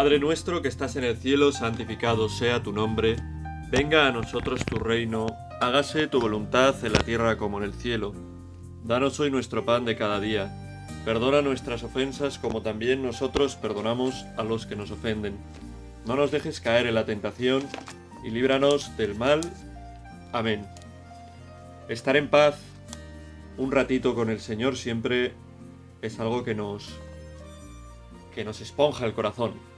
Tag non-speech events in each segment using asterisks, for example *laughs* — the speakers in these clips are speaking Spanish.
Padre nuestro que estás en el cielo, santificado sea tu nombre, venga a nosotros tu reino, hágase tu voluntad en la tierra como en el cielo. Danos hoy nuestro pan de cada día, perdona nuestras ofensas como también nosotros perdonamos a los que nos ofenden. No nos dejes caer en la tentación y líbranos del mal. Amén. Estar en paz un ratito con el Señor siempre es algo que nos que nos esponja el corazón.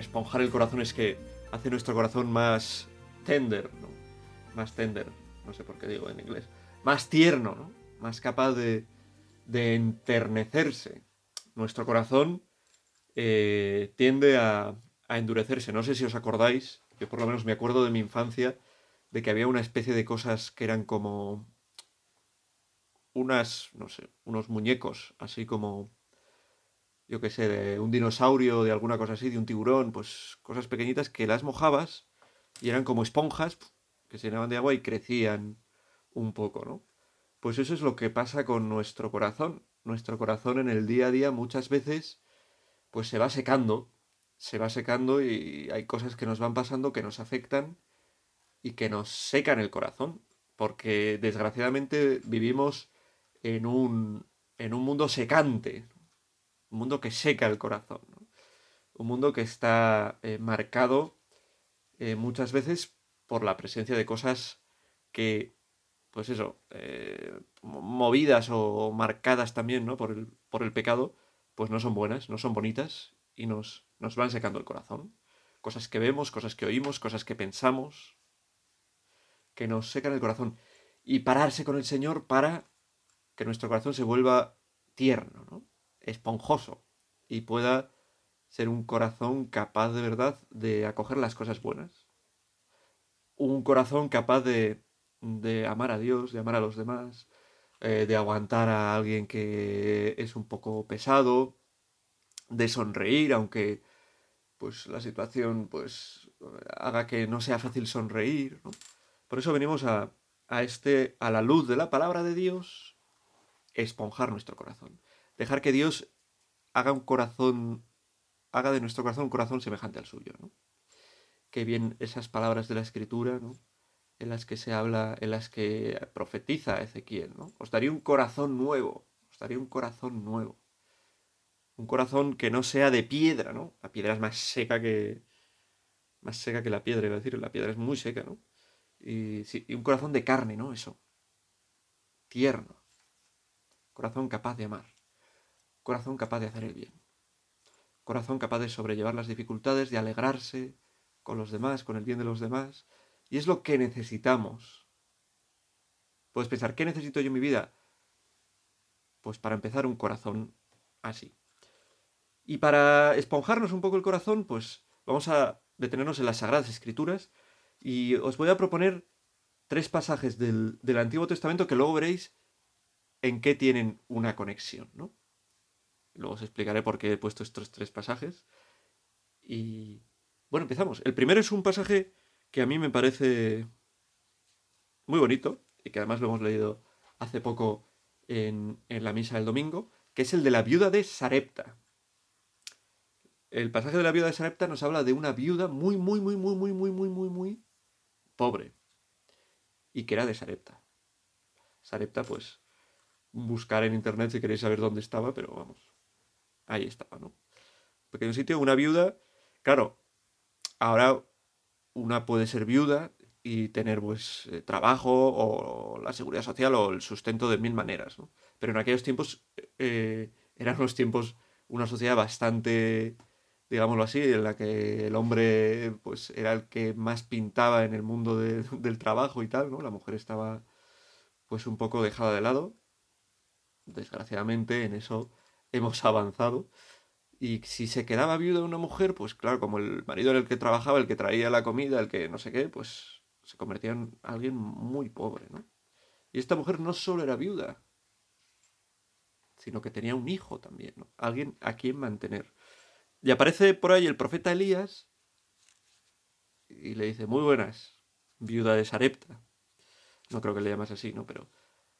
Esponjar el corazón es que hace nuestro corazón más tender, ¿no? Más tender, no sé por qué digo en inglés. Más tierno, ¿no? Más capaz de, de enternecerse. Nuestro corazón eh, tiende a, a endurecerse. No sé si os acordáis, yo por lo menos me acuerdo de mi infancia, de que había una especie de cosas que eran como unas, no sé, unos muñecos, así como, yo qué sé, de un dinosaurio, de alguna cosa así, de un tiburón, pues cosas pequeñitas que las mojabas y eran como esponjas que se llenaban de agua y crecían un poco, ¿no? Pues eso es lo que pasa con nuestro corazón. Nuestro corazón en el día a día muchas veces pues se va secando, se va secando y hay cosas que nos van pasando que nos afectan y que nos secan el corazón, porque desgraciadamente vivimos en un, en un mundo secante, un mundo que seca el corazón, un mundo que está eh, marcado eh, muchas veces por la presencia de cosas que, pues eso, eh, movidas o marcadas también ¿no? por, el, por el pecado, pues no son buenas, no son bonitas y nos, nos van secando el corazón. Cosas que vemos, cosas que oímos, cosas que pensamos, que nos secan el corazón. Y pararse con el Señor para que nuestro corazón se vuelva tierno, ¿no? Esponjoso, y pueda ser un corazón capaz de verdad de acoger las cosas buenas. Un corazón capaz de, de amar a Dios, de amar a los demás, eh, de aguantar a alguien que es un poco pesado, de sonreír, aunque pues la situación pues haga que no sea fácil sonreír, ¿no? Por eso venimos a, a este, a la luz de la palabra de Dios, esponjar nuestro corazón. Dejar que Dios haga un corazón, haga de nuestro corazón un corazón semejante al suyo, ¿no? Qué bien esas palabras de la escritura. En las que se habla, en las que profetiza Ezequiel, ¿no? Os daría un corazón nuevo, os daría un corazón nuevo. Un corazón que no sea de piedra, ¿no? La piedra es más seca que. Más seca que la piedra, iba a decir. La piedra es muy seca, ¿no? Y, sí, y un corazón de carne, ¿no? Eso. Tierno. Corazón capaz de amar. Corazón capaz de hacer el bien. Corazón capaz de sobrellevar las dificultades, de alegrarse con los demás, con el bien de los demás. Y es lo que necesitamos. Puedes pensar, ¿qué necesito yo en mi vida? Pues para empezar un corazón así. Y para esponjarnos un poco el corazón, pues vamos a detenernos en las Sagradas Escrituras y os voy a proponer tres pasajes del, del, Antiguo Testamento que luego veréis en qué tienen una conexión, ¿no? Luego os explicaré por qué he puesto estos tres pasajes. Y bueno, empezamos. El primero es un pasaje que a mí me parece muy bonito y que además lo hemos leído hace poco en, en la misa del domingo, que es el de la viuda de Sarepta. El pasaje de la viuda de Sarepta nos habla de una viuda muy, muy, muy, muy, muy, muy, muy, muy, muy pobre. Y que era de Sarepta. Sarepta, pues, buscar en internet si queréis saber dónde estaba, pero vamos, ahí estaba, ¿no? Pequeño sitio, una viuda, claro, ahora una puede ser viuda y tener, pues, eh, trabajo o la seguridad social o el sustento de mil maneras, ¿no? Pero en aquellos tiempos eh, eran unos tiempos, una sociedad bastante digámoslo así, en la que el hombre pues era el que más pintaba en el mundo de, del trabajo y tal, ¿no? La mujer estaba pues un poco dejada de lado. Desgraciadamente en eso hemos avanzado. Y si se quedaba viuda una mujer, pues claro, como el marido era el que trabajaba, el que traía la comida, el que no sé qué, pues se convertía en alguien muy pobre, ¿no? Y esta mujer no solo era viuda, sino que tenía un hijo también, ¿no? Alguien a quien mantener. Y aparece por ahí el profeta Elías y le dice, muy buenas, viuda de Sarepta. No creo que le llamas así, ¿no? Pero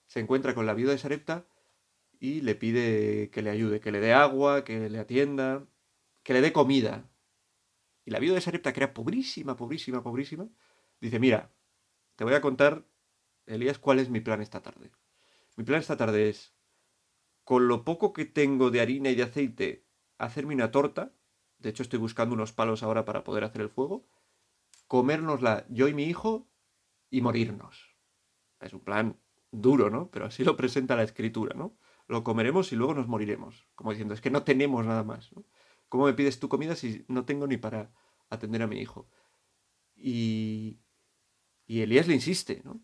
se encuentra con la viuda de Sarepta y le pide que le ayude, que le dé agua, que le atienda, que le dé comida. Y la viuda de Sarepta, que era pobrísima, pobrísima, pobrísima, dice, mira, te voy a contar, Elías, cuál es mi plan esta tarde. Mi plan esta tarde es, con lo poco que tengo de harina y de aceite, hacerme una torta. De hecho, estoy buscando unos palos ahora para poder hacer el fuego. Comérnosla yo y mi hijo y morirnos. Es un plan duro, ¿no? Pero así lo presenta la escritura, ¿no? Lo comeremos y luego nos moriremos. Como diciendo, es que no tenemos nada más, ¿no? ¿Cómo me pides tu comida si no tengo ni para atender a mi hijo? Y, y Elías le insiste, ¿no?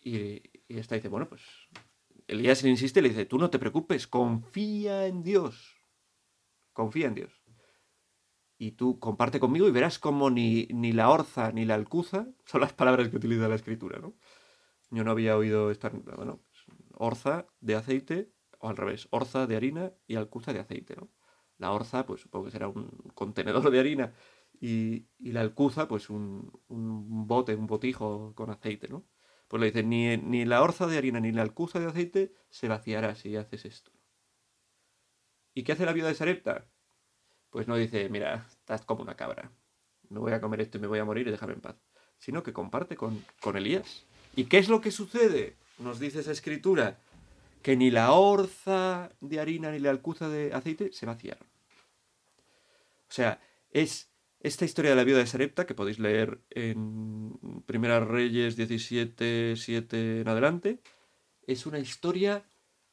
Y, y esta dice, bueno, pues Elías le insiste y le dice, tú no te preocupes, confía en Dios. Confía en Dios. Y tú comparte conmigo y verás cómo ni, ni la orza ni la alcuza son las palabras que utiliza la escritura, ¿no? Yo no había oído esta, bueno, orza de aceite, o al revés, orza de harina y alcuza de aceite, ¿no? La orza, pues supongo que será un contenedor de harina y, la alcuza, pues un, bote, un botijo con aceite, ¿no? Pues le dice, ni, ni la orza de harina ni la alcuza de aceite se vaciará si haces esto. ¿Y qué hace la viuda de Sarepta? Pues no dice, mira, estás como una cabra. Me voy a comer esto y me voy a morir y déjame en paz. Sino que comparte con, con Elías. ¿Y qué es lo que sucede? Nos dice esa escritura. Que ni la orza de harina ni la alcuza de aceite se vaciaron. O sea, es esta historia de la viuda de Sarepta, que podéis leer en Primeras Reyes 17, 7 en adelante, es una historia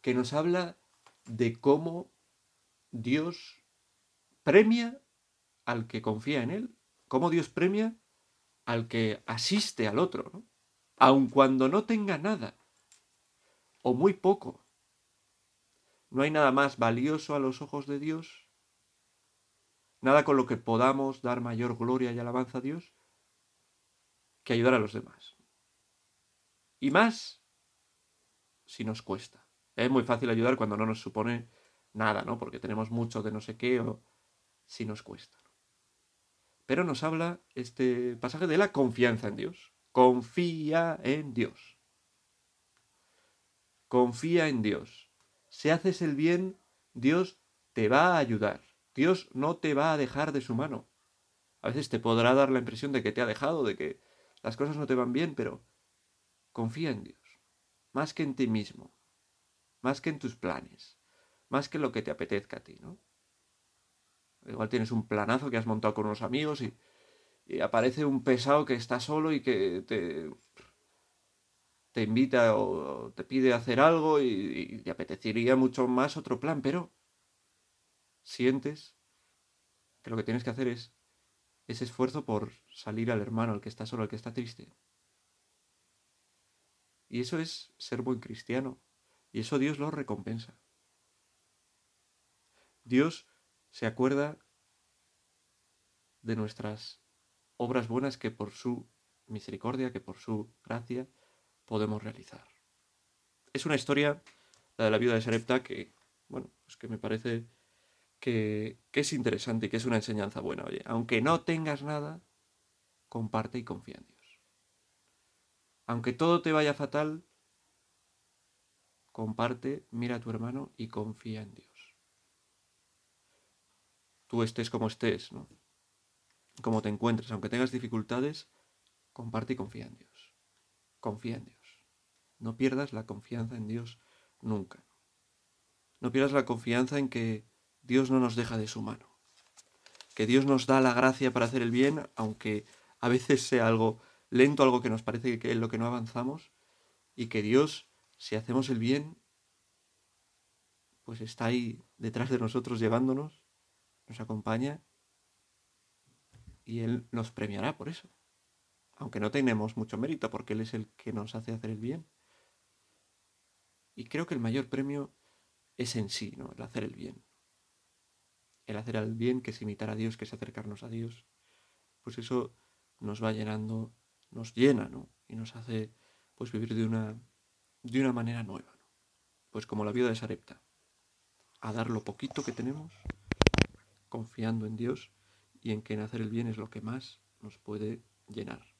que nos habla de cómo Dios premia al que confía en Él, cómo Dios premia al que asiste al otro, ¿no? aun cuando no tenga nada, o muy poco. No hay nada más valioso a los ojos de Dios nada con lo que podamos dar mayor gloria y alabanza a Dios que ayudar a los demás. Y más si nos cuesta. Es muy fácil ayudar cuando no nos supone nada, ¿no? Porque tenemos mucho de no sé qué o si nos cuesta. Pero nos habla este pasaje de la confianza en Dios. Confía en Dios. Confía en Dios. Si haces el bien, Dios te va a ayudar. Dios no te va a dejar de su mano. A veces te podrá dar la impresión de que te ha dejado, de que las cosas no te van bien, pero confía en Dios, más que en ti mismo, más que en tus planes, más que en lo que te apetezca a ti, ¿no? Igual tienes un planazo que has montado con unos amigos y, aparece un pesado que está solo y que te, te invita o te pide hacer algo y, te apetecería mucho más otro plan, pero sientes que lo que tienes que hacer es ese esfuerzo por salir al hermano, al que está solo, al que está triste. Y eso es ser buen cristiano. Y eso Dios lo recompensa. Dios se acuerda de nuestras obras buenas que por su misericordia, que por su gracia podemos realizar. Es una historia, la de la viuda de Sarepta, que, bueno, pues que me parece que, es interesante y que es una enseñanza buena. Oye, aunque no tengas nada, comparte y confía en Dios. Aunque todo te vaya fatal, comparte, mira a tu hermano y confía en Dios. Tú estés como estés, ¿no? Como te encuentres, aunque tengas dificultades, comparte y confía en Dios. Confía en Dios. No pierdas la confianza en Dios nunca. No pierdas la confianza en que Dios no nos deja de su mano. Que Dios nos da la gracia para hacer el bien, aunque a veces sea algo lento, algo que nos parece que es lo que no avanzamos, y que Dios, si hacemos el bien, pues está ahí detrás de nosotros llevándonos, nos acompaña, y Él nos premiará por eso. Aunque no tenemos mucho mérito, porque Él es el que nos hace hacer el bien. Y creo que el mayor premio es en sí, ¿no? El hacer el bien el hacer el bien, que es imitar a Dios, que es acercarnos a Dios, pues eso nos va llenando, nos llena, ¿no? Y nos hace pues vivir de una, de una manera nueva, ¿no? Pues como la vida de Sarepta, a dar lo poquito que tenemos, confiando en Dios y en que en hacer el bien es lo que más nos puede llenar.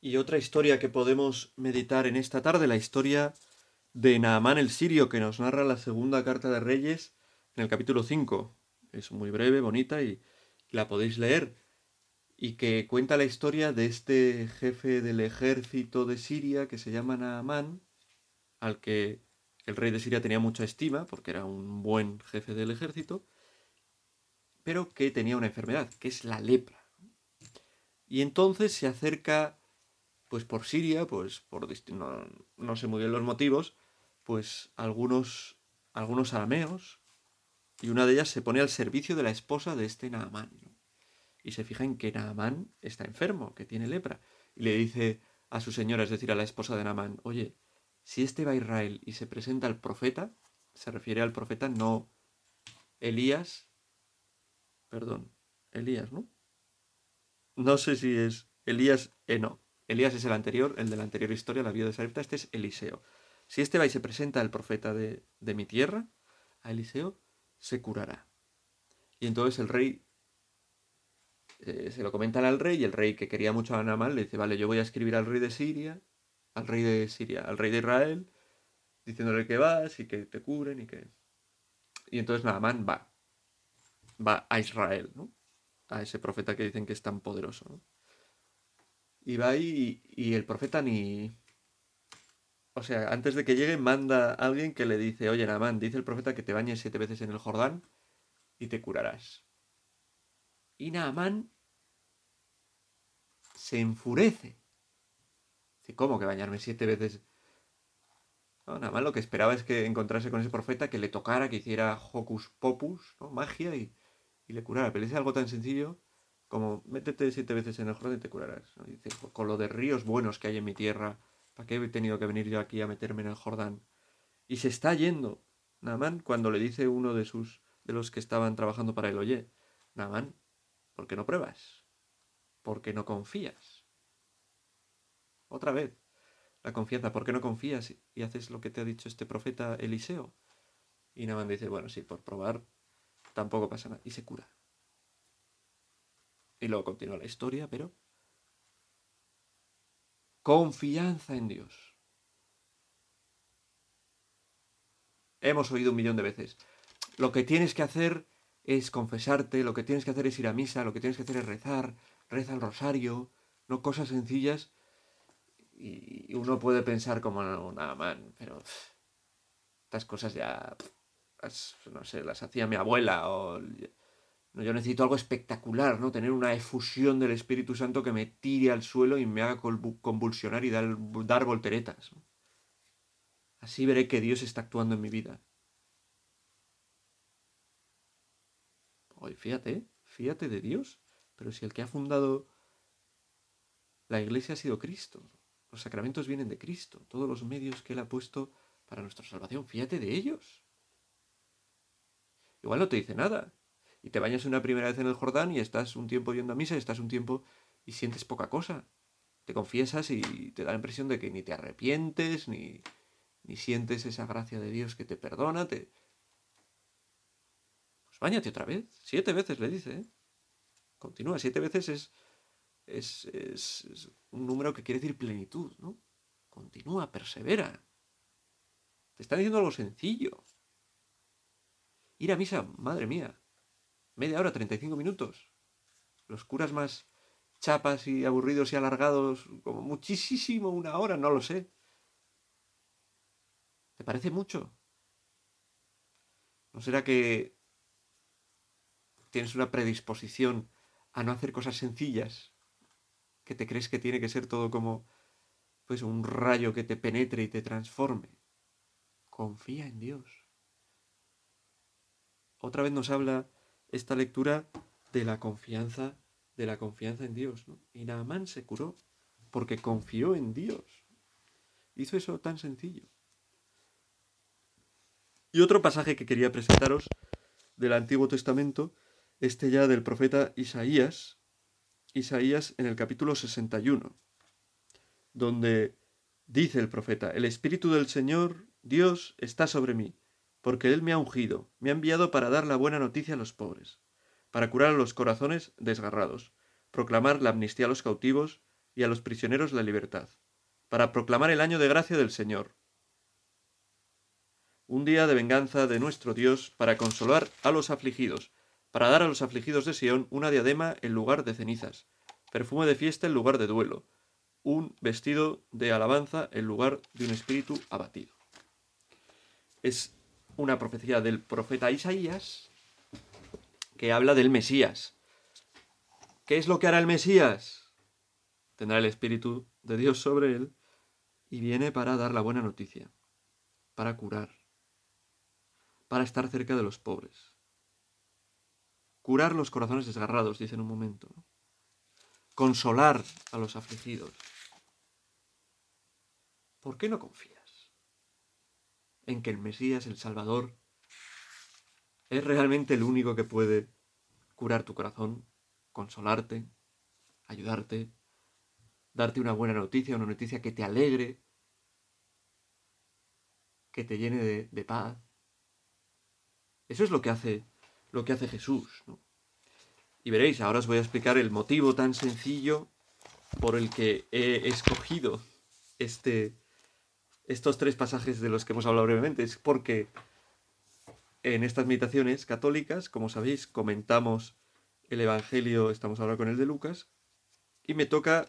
Y otra historia que podemos meditar en esta tarde, la historia de Naamán el Sirio, que nos narra la segunda carta de Reyes en el capítulo 5. Es muy breve, bonita y la podéis leer. Y que cuenta la historia de este jefe del ejército de Siria que se llama Naamán, al que el rey de Siria tenía mucha estima porque era un buen jefe del ejército, pero que tenía una enfermedad, que es la lepra. Y entonces se acerca, pues por Siria, pues por no, no sé muy bien los motivos, pues algunos, algunos arameos, y una de ellas se pone al servicio de la esposa de este Naamán. Y se fija en que Naamán está enfermo, que tiene lepra. Y le dice a su señora, es decir, a la esposa de Naamán, oye, si este va a Israel y se presenta al profeta, se refiere al profeta no Elías, perdón, Elías, ¿no? No sé si es Elías, eh, no. Elías es el anterior, el de la anterior historia, la vida de Sarepta, este es Eliseo. Si este va y se presenta al profeta de, mi tierra, a Eliseo, se curará. Y entonces el rey eh, se lo comentan al rey y el rey que quería mucho a Naamán le dice, vale, yo voy a escribir al rey de Siria, al rey de Siria, al rey de Israel, diciéndole que vas y que te cubren y que... Y entonces Naamán va, va a Israel, ¿no? A ese profeta que dicen que es tan poderoso, ¿no? Y va ahí y el profeta ni, o sea, antes de que llegue, manda a alguien que le dice, oye, Naamán, dice el profeta que te bañes siete veces en el Jordán y te curarás. Y Naamán se enfurece. Dice, ¿cómo que bañarme siete veces? No, Naamán lo que esperaba es que encontrase con ese profeta, que le tocara, que hiciera hocus popus, ¿no? magia y, le curara. Pero es algo tan sencillo como métete siete veces en el Jordán y te curarás. Dice, con lo de ríos buenos que hay en mi tierra, ¿Para qué he tenido que venir yo aquí a meterme en el Jordán? Y se está yendo. Naamán, cuando le dice uno de sus de los que estaban trabajando para él, oye, Naamán, ¿por qué no pruebas? ¿Por qué no confías? Otra vez, la confianza, ¿por qué no confías y haces lo que te ha dicho este profeta Eliseo? Y Naamán dice, bueno, sí, por probar tampoco pasa nada. Y se cura. Y luego continúa la historia, pero Confianza en Dios. Hemos oído un millón de veces. Lo que tienes que hacer es confesarte, lo que tienes que hacer es ir a misa, lo que tienes que hacer es rezar, reza el rosario, no cosas sencillas. Y uno puede pensar como, nada, man, pero estas cosas ya, no sé, las hacía mi abuela o yo necesito algo espectacular, ¿no? Tener una efusión del Espíritu Santo que me tire al suelo y me haga convulsionar y dar, dar volteretas. Así veré que Dios está actuando en mi vida. Oye, fíjate, fíjate de Dios. Pero si el que ha fundado la iglesia ha sido Cristo. Los sacramentos vienen de Cristo. Todos los medios que Él ha puesto para nuestra salvación. Fíjate de ellos. Igual no te dice nada y te bañas una primera vez en el Jordán y estás un tiempo yendo a misa y estás un tiempo y sientes poca cosa. Te confiesas y te da la impresión de que ni te arrepientes, ni, ni sientes esa gracia de Dios que te perdona. Te... Pues bañate otra vez. Siete veces le dice. ¿eh? Continúa. Siete veces es, es, es un número que quiere decir plenitud, ¿no? Continúa, persevera. Te está diciendo algo sencillo. Ir a misa, madre mía, media hora, 35 minutos. Los curas más chapas y aburridos y alargados, como muchísimo una hora, no lo sé. ¿Te parece mucho? ¿No será que tienes una predisposición a no hacer cosas sencillas? Que te crees que tiene que ser todo como pues un rayo que te penetre y te transforme. Confía en Dios. Otra vez nos habla esta lectura de la confianza, de la confianza en Dios. Y Naamán se curó porque confió en Dios. Hizo eso tan sencillo. Y otro pasaje que quería presentaros del Antiguo Testamento, este ya del profeta Isaías, Isaías en el capítulo 61, donde dice el profeta, el Espíritu del Señor, Dios, está sobre mí porque Él me ha ungido, me ha enviado para dar la buena noticia a los pobres, para curar a los corazones desgarrados, proclamar la amnistía a los cautivos y a los prisioneros la libertad, para proclamar el año de gracia del Señor. Un día de venganza de nuestro Dios para consolar a los afligidos, para dar a los afligidos de Sión una diadema en lugar de cenizas, perfume de fiesta en lugar de duelo, un vestido de alabanza en lugar de un espíritu abatido. Es una profecía del profeta Isaías que habla del Mesías. ¿Qué es lo que hará el Mesías? Tendrá el Espíritu de Dios sobre él y viene para dar la buena noticia, para curar, para estar cerca de los pobres. Curar los corazones desgarrados, dice en un momento. Consolar a los afligidos. ¿Por qué no confías en que el Mesías, el Salvador, es realmente el único que puede curar tu corazón, consolarte, ayudarte, darte una buena noticia, una noticia que te alegre, que te llene de, paz. Eso es lo que hace, lo que hace Jesús. Y veréis, ahora os voy a explicar el motivo tan sencillo por el que he escogido este, estos tres pasajes de los que hemos hablado brevemente. Es porque en estas meditaciones católicas, como sabéis, comentamos el Evangelio, estamos ahora con el de Lucas, y me toca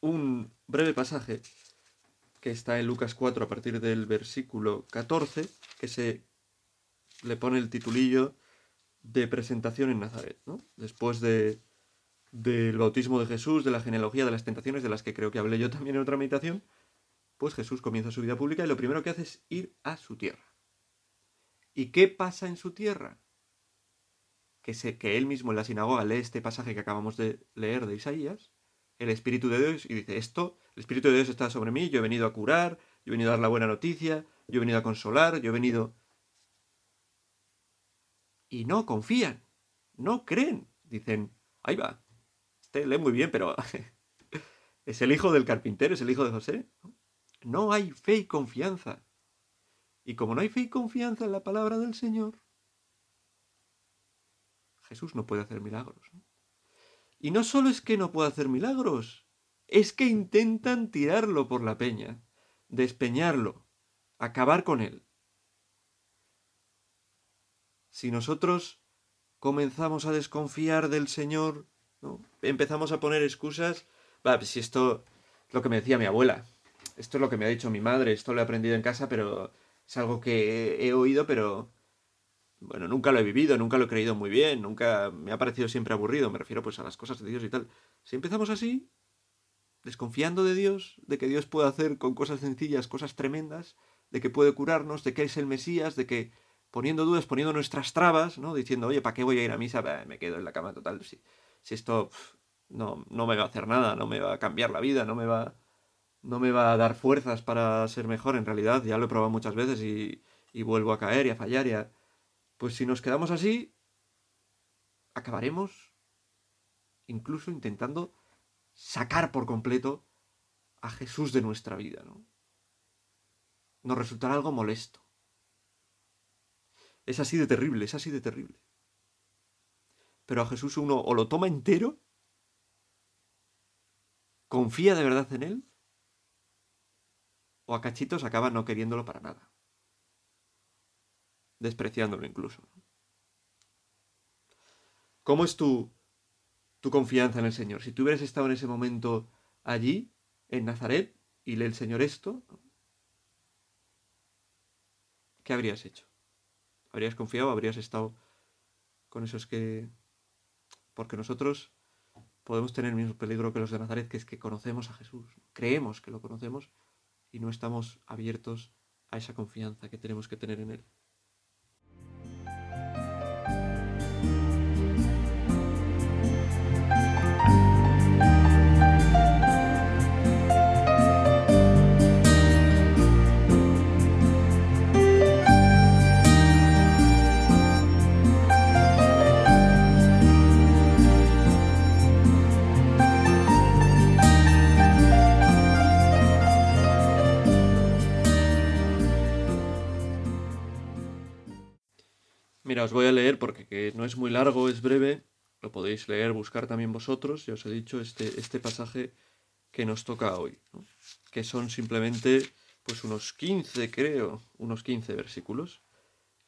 un breve pasaje que está en Lucas 4 a partir del versículo 14, que se le pone el titulillo de presentación en Nazaret, ¿no? Después de, del bautismo de Jesús, de la genealogía, de las tentaciones, de las que creo que hablé yo también en otra meditación, pues Jesús comienza su vida pública y lo primero que hace es ir a su tierra. ¿Y qué pasa en su tierra? Que, se, que él mismo en la sinagoga lee este pasaje que acabamos de leer de Isaías, el Espíritu de Dios, y dice, esto, el Espíritu de Dios está sobre mí, yo he venido a curar, yo he venido a dar la buena noticia, yo he venido a consolar, yo he venido... Y no confían, no creen, dicen, ahí va, este lee muy bien, pero *laughs* es el hijo del carpintero, es el hijo de José. No hay fe y confianza. Y como no hay fe y confianza en la palabra del Señor, Jesús no puede hacer milagros. Y no solo es que no puede hacer milagros, es que intentan tirarlo por la peña, despeñarlo, acabar con él. Si nosotros comenzamos a desconfiar del Señor, ¿no? empezamos a poner excusas, va, pues si esto es lo que me decía mi abuela, esto es lo que me ha dicho mi madre, esto lo he aprendido en casa, pero es algo que he, oído, pero bueno, nunca lo he vivido, nunca lo he creído muy bien, nunca me ha parecido siempre aburrido, me refiero pues a las cosas de Dios y tal. Si empezamos así, desconfiando de Dios, de que Dios puede hacer con cosas sencillas cosas tremendas, de que puede curarnos, de que es el Mesías, de que poniendo dudas, poniendo nuestras trabas, ¿no? Diciendo, oye, ¿para qué voy a ir a misa? me quedo en la cama total. Si, si esto no, no me va a hacer nada, no me va a cambiar la vida, no me va no me va a dar fuerzas para ser mejor, en realidad, ya lo he probado muchas veces y, y vuelvo a caer y a fallar. Y Pues si nos quedamos así, acabaremos incluso intentando sacar por completo a Jesús de nuestra vida, ¿no? Nos resultará algo molesto. Es así de terrible, es así de terrible. Pero a Jesús uno o lo toma entero, confía de verdad en Él, o a cachitos acaba no queriéndolo para nada. Despreciándolo incluso. ¿Cómo es tu, tu confianza en el Señor? Si tú hubieras estado en ese momento allí, en Nazaret, y lee el Señor esto, ¿qué habrías hecho? ¿Habrías confiado? ¿Habrías estado con esos que... Porque nosotros podemos tener el mismo peligro que los de Nazaret, que es que conocemos a Jesús, creemos que lo conocemos y no estamos abiertos a esa confianza que tenemos que tener en Él. Voy a leer porque no es muy largo, es breve. Lo podéis leer, buscar también vosotros. Ya os he dicho este, este pasaje que nos toca hoy, que son simplemente pues unos 15, creo, unos 15 versículos.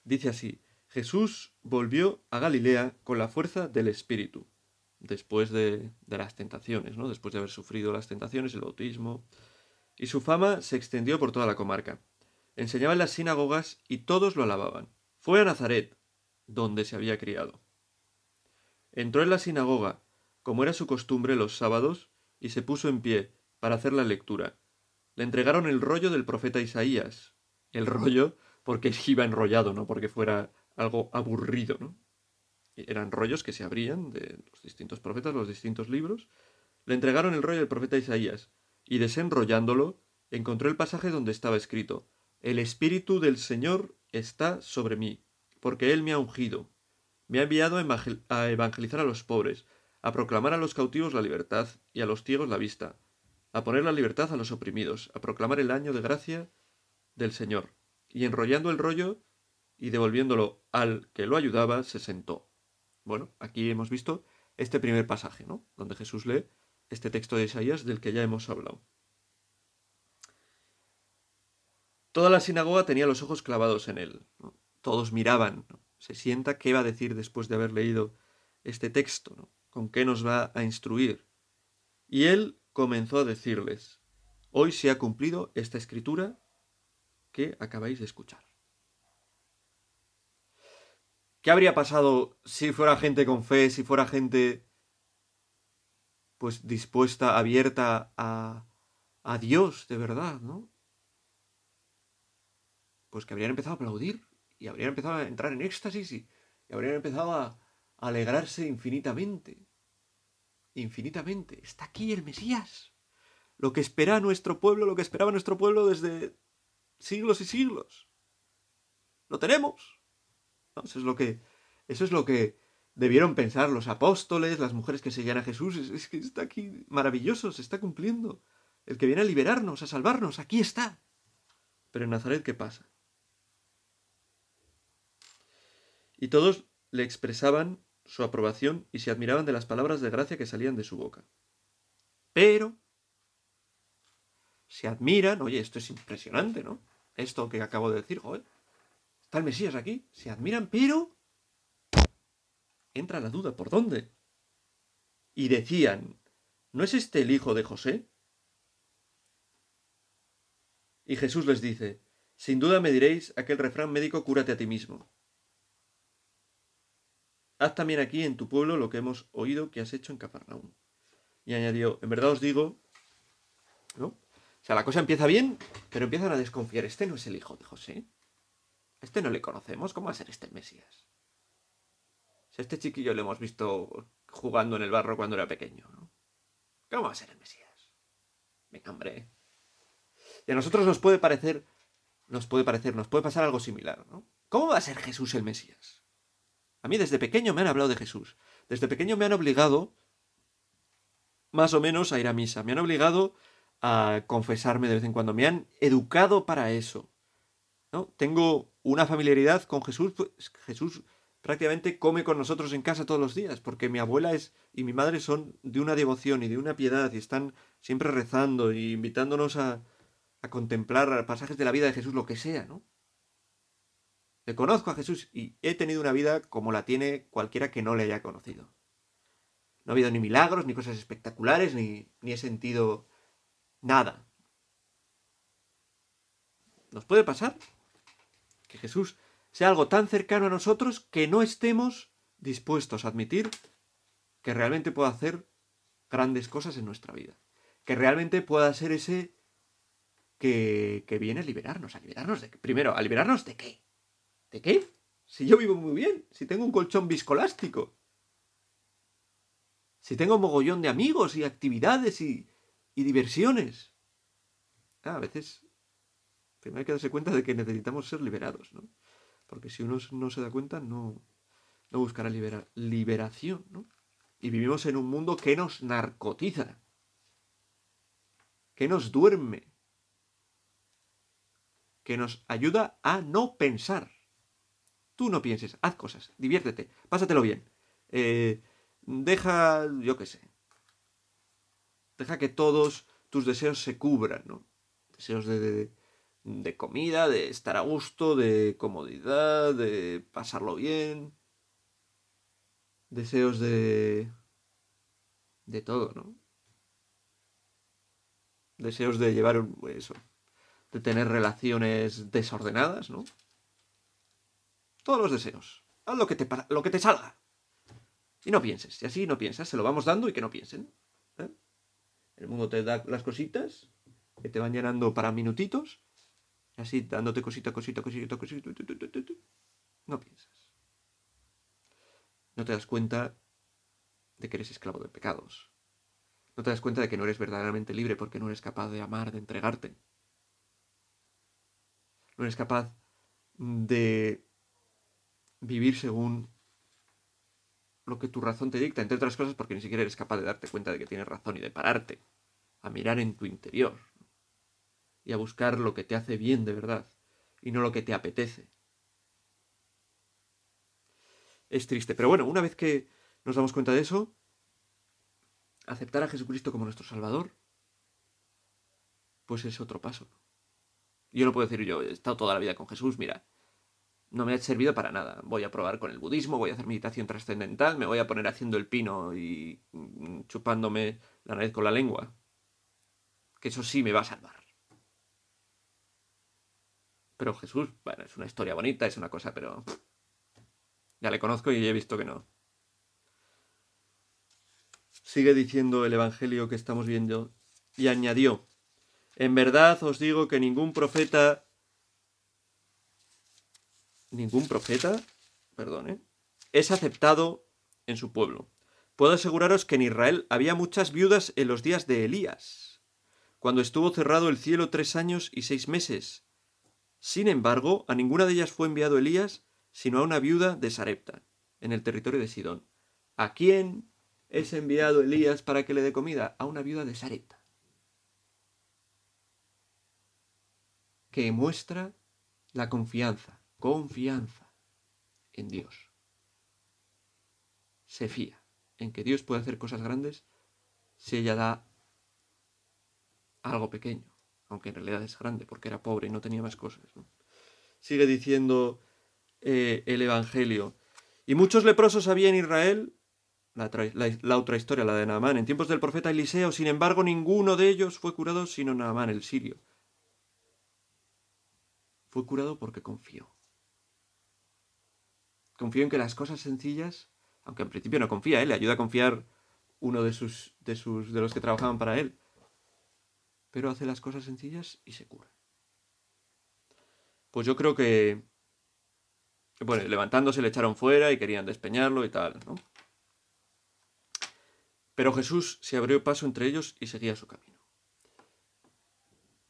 Dice así, Jesús volvió a Galilea con la fuerza del Espíritu, después de, de las tentaciones, ¿no? después de haber sufrido las tentaciones, el bautismo, y su fama se extendió por toda la comarca. Enseñaba en las sinagogas y todos lo alababan. Fue a Nazaret, donde se había criado. Entró en la sinagoga, como era su costumbre los sábados, y se puso en pie para hacer la lectura. Le entregaron el rollo del profeta Isaías. El rollo porque *laughs* iba enrollado, no porque fuera algo aburrido, ¿no? Eran rollos que se abrían de los distintos profetas, los distintos libros. Le entregaron el rollo del profeta Isaías, y desenrollándolo, encontró el pasaje donde estaba escrito El Espíritu del Señor está sobre mí, porque Él me ha ungido. Me ha enviado a evangelizar a los pobres, a proclamar a los cautivos la libertad y a los ciegos la vista, a poner la libertad a los oprimidos, a proclamar el año de gracia del Señor. Y enrollando el rollo y devolviéndolo al que lo ayudaba, se sentó. Bueno, aquí hemos visto este primer pasaje, ¿no? Donde Jesús lee este texto de Isaías del que ya hemos hablado. Toda la sinagoga tenía los ojos clavados en él. Todos miraban. Se sienta qué va a decir después de haber leído este texto, con qué nos va a instruir. Y él comenzó a decirles, hoy se ha cumplido esta escritura que acabáis de escuchar. ¿Qué habría pasado si fuera gente con fe, si fuera gente pues dispuesta, abierta a, a Dios de verdad, ¿no? Pues que habrían empezado a aplaudir y habrían empezado a entrar en éxtasis y, habrían empezado a, alegrarse infinitamente. Infinitamente. Está aquí el Mesías. Lo que espera nuestro pueblo, lo que esperaba nuestro pueblo desde siglos y siglos. Lo tenemos. Eso es lo que. Eso es lo que debieron pensar los apóstoles, las mujeres que seguían a Jesús. Es, que está aquí maravilloso, se está cumpliendo. El que viene a liberarnos, a salvarnos, aquí está. Pero en Nazaret, ¿qué pasa? Y todos le expresaban su aprobación y se admiraban de las palabras de gracia que salían de su boca. Pero se admiran, oye, esto es impresionante, ¿no? Esto que acabo de decir, joder, está el Mesías aquí, se admiran, pero entra la duda, ¿por dónde? Y decían, ¿no es este el hijo de José? Y Jesús les dice, sin duda me diréis aquel refrán médico, cúrate a ti mismo. Haz también aquí en tu pueblo lo que hemos oído que has hecho en Cafarnaúm. Y añadió, en verdad os digo, ¿no? O sea, la cosa empieza bien, pero empiezan a desconfiar. Este no es el hijo de José. Este no le conocemos. ¿Cómo va a ser este el Mesías? este chiquillo lo hemos visto jugando en el barro cuando era pequeño, ¿no? ¿Cómo va a ser el Mesías? Venga, hombre. Y a nosotros nos puede parecer, nos puede parecer, nos puede pasar algo similar, ¿no? ¿Cómo va a ser Jesús el Mesías? A mí desde pequeño me han hablado de Jesús. Desde pequeño me han obligado, más o menos, a ir a misa. Me han obligado a confesarme de vez en cuando. Me han educado para eso. ¿no? Tengo una familiaridad con Jesús. Pues, Jesús prácticamente come con nosotros en casa todos los días, porque mi abuela es y mi madre son de una devoción y de una piedad y están siempre rezando y invitándonos a, a contemplar pasajes de la vida de Jesús, lo que sea, ¿no? Le conozco a Jesús y he tenido una vida como la tiene cualquiera que no le haya conocido. No ha habido ni milagros, ni cosas espectaculares, ni, ni he sentido nada. ¿Nos puede pasar? Que Jesús sea algo tan cercano a nosotros que no estemos dispuestos a admitir que realmente pueda hacer grandes cosas en nuestra vida. Que realmente pueda ser ese que, que viene a liberarnos. ¿A liberarnos de? Primero, ¿a liberarnos de qué? ¿De qué? Si yo vivo muy bien, si tengo un colchón viscolástico, si tengo mogollón de amigos y actividades y, y diversiones. Ah, a veces primero hay que darse cuenta de que necesitamos ser liberados, ¿no? Porque si uno no se da cuenta, no, no buscará liberación, ¿no? Y vivimos en un mundo que nos narcotiza, que nos duerme, que nos ayuda a no pensar. Tú no pienses, haz cosas, diviértete, pásatelo bien. Eh, deja, yo qué sé, deja que todos tus deseos se cubran, ¿no? Deseos de, de comida, de estar a gusto, de comodidad, de pasarlo bien. Deseos de... de todo, ¿no? Deseos de llevar eso, de tener relaciones desordenadas, ¿no? Todos los deseos. Haz lo que te, salga. Y no pienses. Y así no piensas. Se lo vamos dando y que no piensen. ¿eh? El mundo te da las cositas que te van llenando para minutitos. Y así dándote cosita, cosita, cosita, cosita. No piensas. No te das cuenta de que eres esclavo de pecados. No te das cuenta de que no eres verdaderamente libre porque no eres capaz de amar, de entregarte. No eres capaz de vivir según lo que tu razón te dicta, entre otras cosas porque ni siquiera eres capaz de darte cuenta de que tienes razón y de pararte, a mirar en tu interior y a buscar lo que te hace bien de verdad y no lo que te apetece. Es triste, pero bueno, una vez que nos damos cuenta de eso, aceptar a Jesucristo como nuestro Salvador, pues es otro paso. Yo no puedo decir yo, he estado toda la vida con Jesús, mira, no me ha servido para nada. Voy a probar con el budismo, voy a hacer meditación trascendental, me voy a poner haciendo el pino y mm, chupándome la nariz con la lengua. Que eso sí me va a salvar. Pero Jesús, bueno, es una historia bonita, es una cosa, pero... Ya le conozco y he visto que no. Sigue diciendo el Evangelio que estamos viendo y añadió, en verdad os digo que ningún profeta ningún profeta, perdone, es aceptado en su pueblo. Puedo aseguraros que en Israel había muchas viudas en los días de Elías, cuando estuvo cerrado el cielo tres años y seis meses. Sin embargo, a ninguna de ellas fue enviado Elías, sino a una viuda de Sarepta, en el territorio de Sidón. ¿A quién es enviado Elías para que le dé comida? A una viuda de Sarepta. Que muestra la confianza confianza en Dios. Se fía en que Dios puede hacer cosas grandes si ella da algo pequeño, aunque en realidad es grande porque era pobre y no tenía más cosas. Sigue diciendo eh, el Evangelio. Y muchos leprosos había en Israel, la, la, otra historia, la de Naamán, en tiempos del profeta Eliseo, sin embargo ninguno de ellos fue curado sino Naamán el sirio. Fue curado porque confió. Confío en que las cosas sencillas, aunque en principio no confía, ¿eh? le ayuda a confiar uno de sus, de sus de los que trabajaban para él. Pero hace las cosas sencillas y se cura. Pues yo creo que bueno, levantándose le echaron fuera y querían despeñarlo y tal, ¿no? Pero Jesús se abrió paso entre ellos y seguía su camino.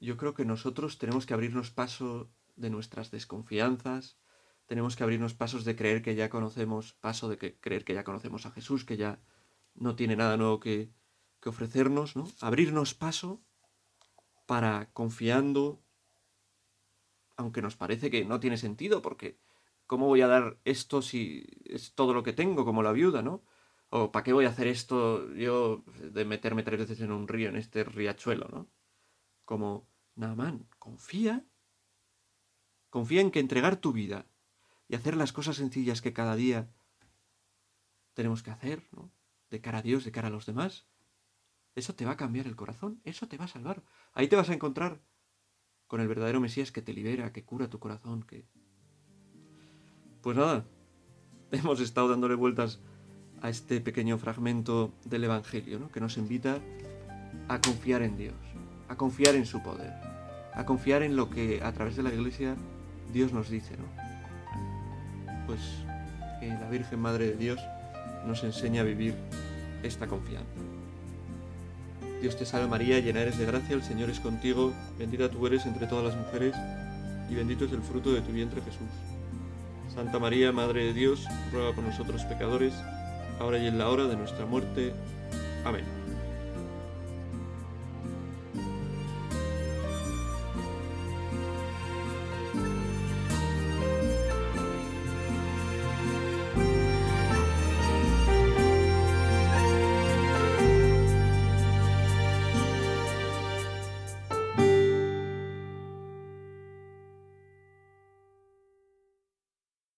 Yo creo que nosotros tenemos que abrirnos paso de nuestras desconfianzas, tenemos que abrirnos pasos de creer que ya conocemos, paso de que creer que ya conocemos a Jesús, que ya no tiene nada nuevo que, ofrecernos, ¿no? Abrirnos paso para confiando, aunque nos parece que no tiene sentido, porque ¿cómo voy a dar esto si es todo lo que tengo, como la viuda, ¿no? O ¿para qué voy a hacer esto yo de meterme tres veces en un río, en este riachuelo, ¿no? Como, Naaman, confía, confía en que entregar tu vida y hacer las cosas sencillas que cada día tenemos que hacer, ¿no? De cara a Dios, de cara a los demás. Eso te va a cambiar el corazón, eso te va a salvar. Ahí te vas a encontrar con el verdadero Mesías que te libera, que cura tu corazón, que... Pues nada, *laughs* hemos estado dándole vueltas a este pequeño fragmento del Evangelio, ¿no? que nos invita a confiar en Dios, a confiar en su poder, a confiar en lo que a través de la Iglesia Dios nos dice, ¿no? Pues que la Virgen Madre de Dios nos enseña a vivir esta confianza. Dios te salve María, llena eres de gracia, el Señor es contigo, bendita tú eres entre todas las mujeres, y bendito es el fruto de tu vientre Jesús. Santa María, Madre de Dios, ruega por nosotros pecadores, ahora y en la hora de nuestra muerte. Amén.